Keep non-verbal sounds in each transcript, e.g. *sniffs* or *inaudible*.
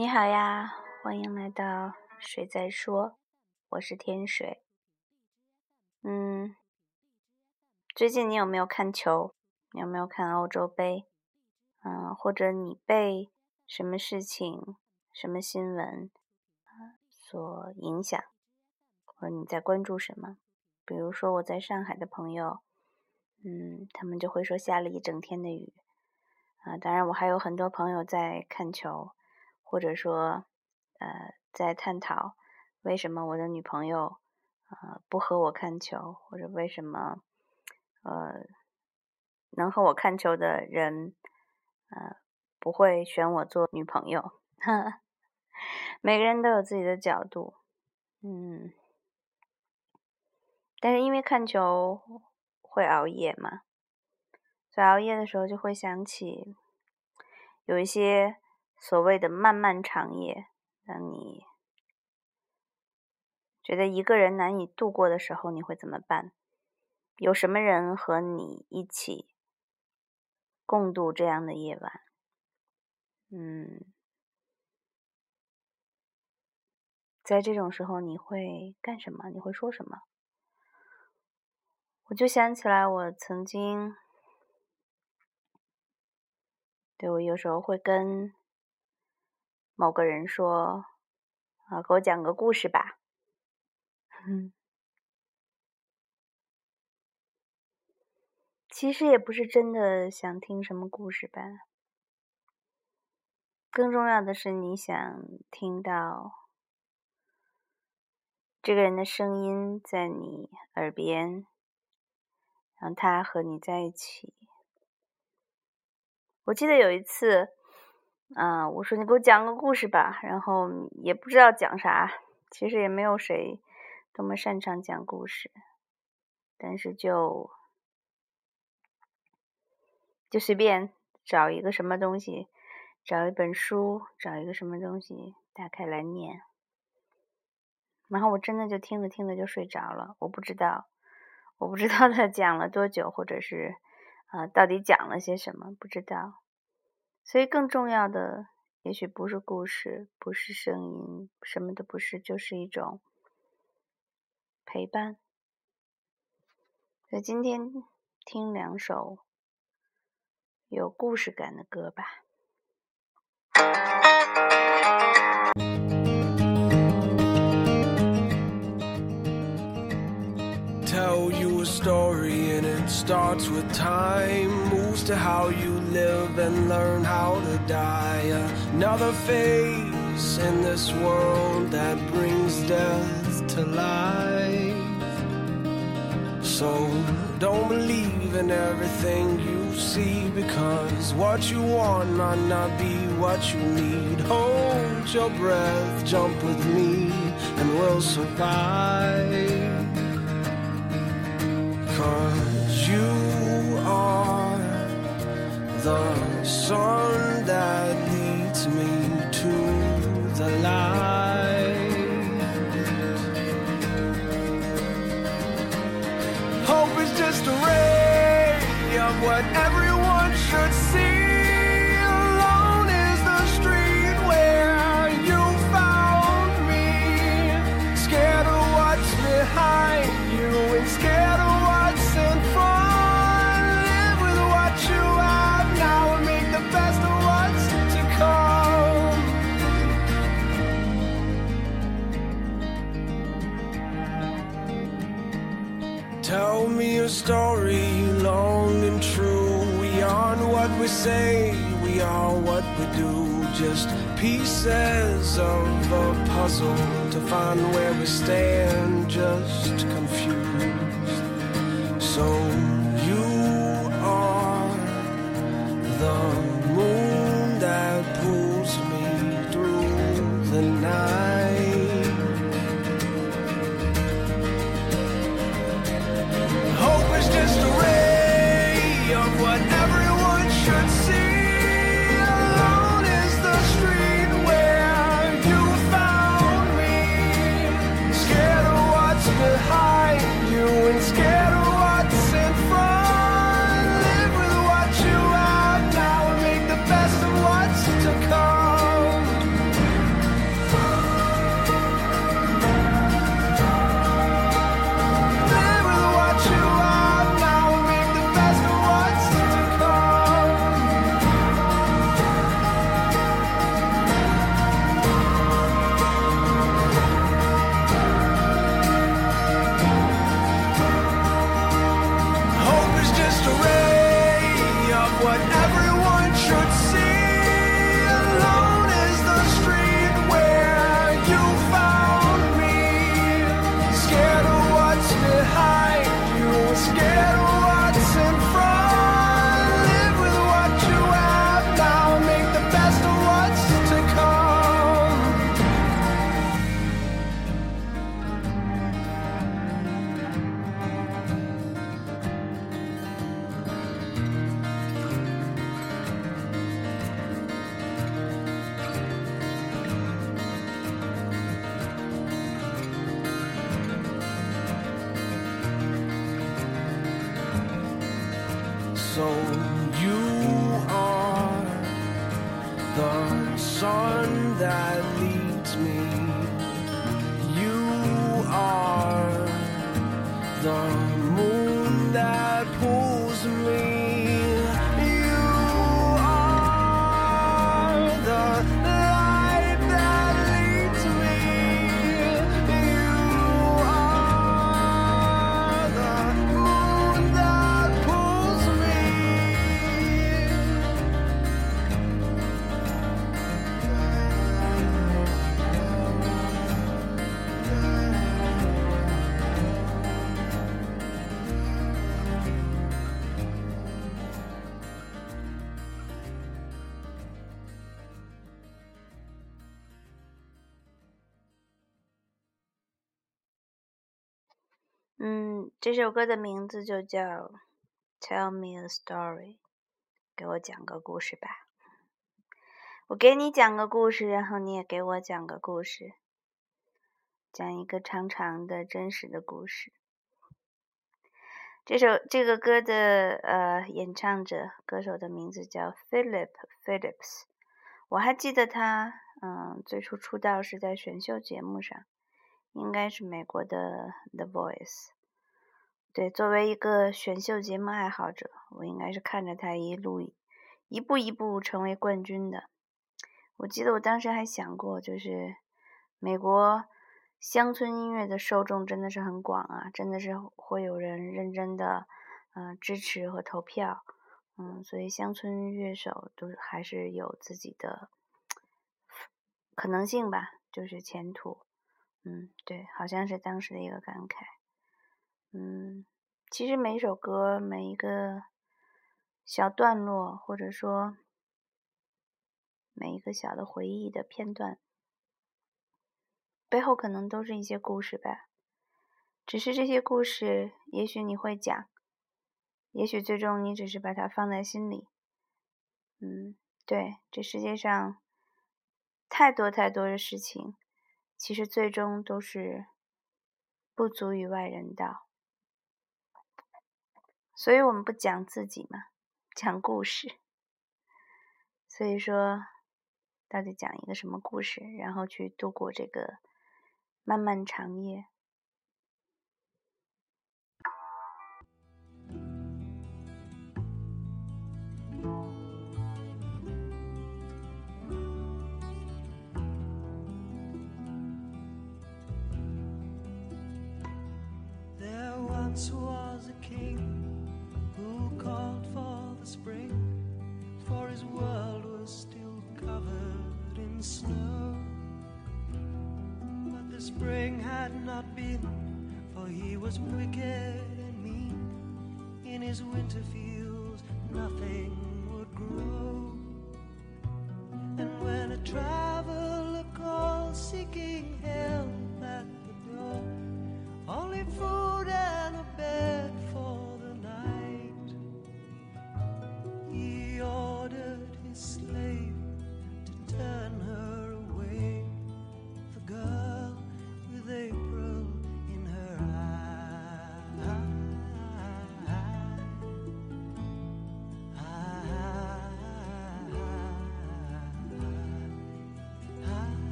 你好呀，欢迎来到水在说，我是天水。嗯，最近你有没有看球？你有没有看欧洲杯？嗯，或者你被什么事情、什么新闻所影响？或者你在关注什么？比如说我在上海的朋友，嗯，他们就会说下了一整天的雨。啊，当然我还有很多朋友在看球。或者说，呃，在探讨为什么我的女朋友，呃，不和我看球，或者为什么，呃，能和我看球的人，呃，不会选我做女朋友。*laughs* 每个人都有自己的角度，嗯，但是因为看球会熬夜嘛，在熬夜的时候就会想起有一些。所谓的漫漫长夜，让你觉得一个人难以度过的时候，你会怎么办？有什么人和你一起共度这样的夜晚？嗯，在这种时候你会干什么？你会说什么？我就想起来，我曾经，对我有时候会跟。某个人说：“啊，给我讲个故事吧。”其实也不是真的想听什么故事吧。更重要的是，你想听到这个人的声音在你耳边，让他和你在一起。我记得有一次。啊，我说你给我讲个故事吧，然后也不知道讲啥，其实也没有谁多么擅长讲故事，但是就就随便找一个什么东西，找一本书，找一个什么东西打开来念，然后我真的就听着听着就睡着了，我不知道，我不知道他讲了多久，或者是啊，到底讲了些什么，不知道。所以，更重要的也许不是故事，不是声音，什么都不是，就是一种陪伴。所以，今天听两首有故事感的歌吧。starts with time, to how you live and learn how to die. Another face in this world that brings death to life. So don't believe in everything you see because what you want might not be what you need. Hold your breath, jump with me, and we'll survive. Cause you the sun that leads me to the light. Hope is just a ray of what everyone should see. Tell me a story long and true. We aren't what we say, we are what we do. Just pieces of a puzzle to find where we stand, just confused. So you are the sun that leads me. You are the moon that pulls me. 嗯，这首歌的名字就叫《Tell Me a Story》，给我讲个故事吧。我给你讲个故事，然后你也给我讲个故事，讲一个长长的、真实的故事。这首这个歌的呃演唱者歌手的名字叫 Philip Phillips，我还记得他，嗯，最初出道是在选秀节目上。应该是美国的《The Voice》。对，作为一个选秀节目爱好者，我应该是看着他一路一步一步成为冠军的。我记得我当时还想过，就是美国乡村音乐的受众真的是很广啊，真的是会有人认真的嗯、支持和投票，嗯，所以乡村乐手都还是有自己的 *sniffs* 可能性吧，就是前途。嗯，对，好像是当时的一个感慨。嗯，其实每首歌，每一个小段落，或者说每一个小的回忆的片段，背后可能都是一些故事吧。只是这些故事，也许你会讲，也许最终你只是把它放在心里。嗯，对，这世界上太多太多的事情。其实最终都是不足与外人道，所以我们不讲自己嘛，讲故事。所以说，到底讲一个什么故事，然后去度过这个漫漫长夜。King who called for the spring, for his world was still covered in snow. But the spring had not been, for he was wicked and mean. In his winter fields, nothing would grow. And when a traveler called seeking help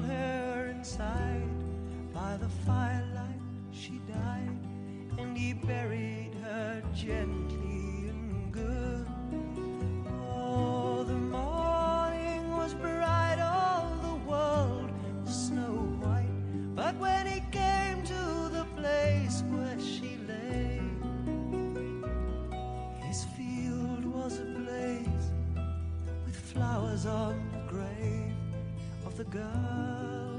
brought her inside. By the firelight she died, and he buried her gently and good. Oh, the morning was bright, all the world was snow white. But when he came to the place where she lay, his field was ablaze with flowers on the grave the girl.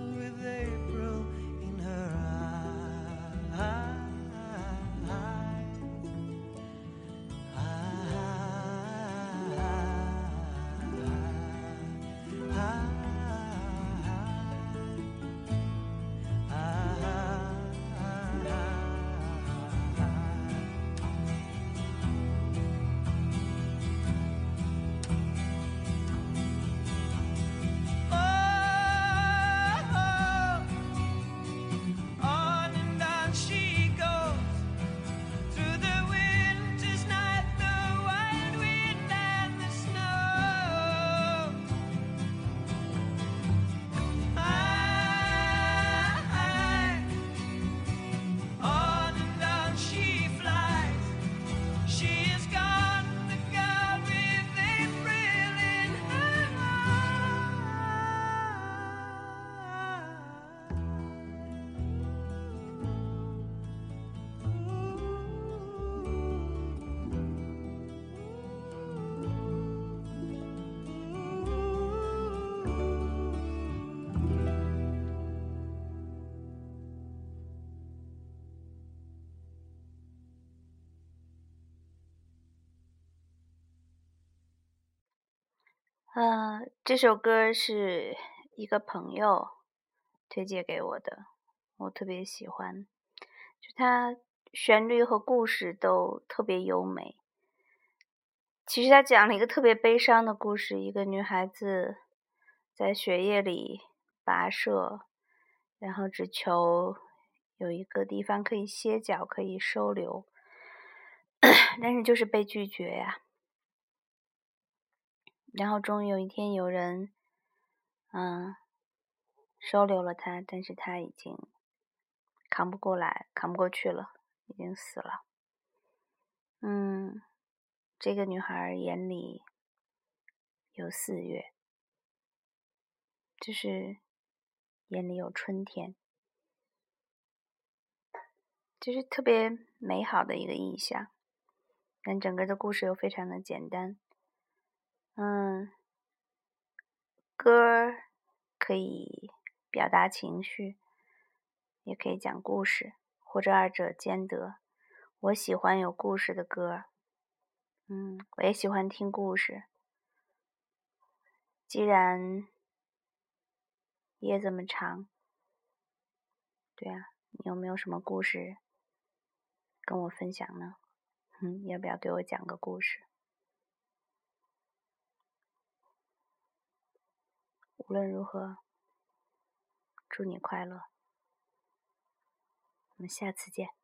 呃，这首歌是一个朋友推荐给我的，我特别喜欢，就它旋律和故事都特别优美。其实它讲了一个特别悲伤的故事，一个女孩子在雪夜里跋涉，然后只求有一个地方可以歇脚，可以收留，*coughs* 但是就是被拒绝呀。然后终于有一天，有人，嗯，收留了他，但是他已经扛不过来，扛不过去了，已经死了。嗯，这个女孩眼里有四月，就是眼里有春天，就是特别美好的一个意象。但整个的故事又非常的简单。嗯，歌可以表达情绪，也可以讲故事，或者二者兼得。我喜欢有故事的歌，嗯，我也喜欢听故事。既然夜这么长，对啊，你有没有什么故事跟我分享呢？*laughs* 嗯，要不要给我讲个故事？无论如何，祝你快乐。我们下次见。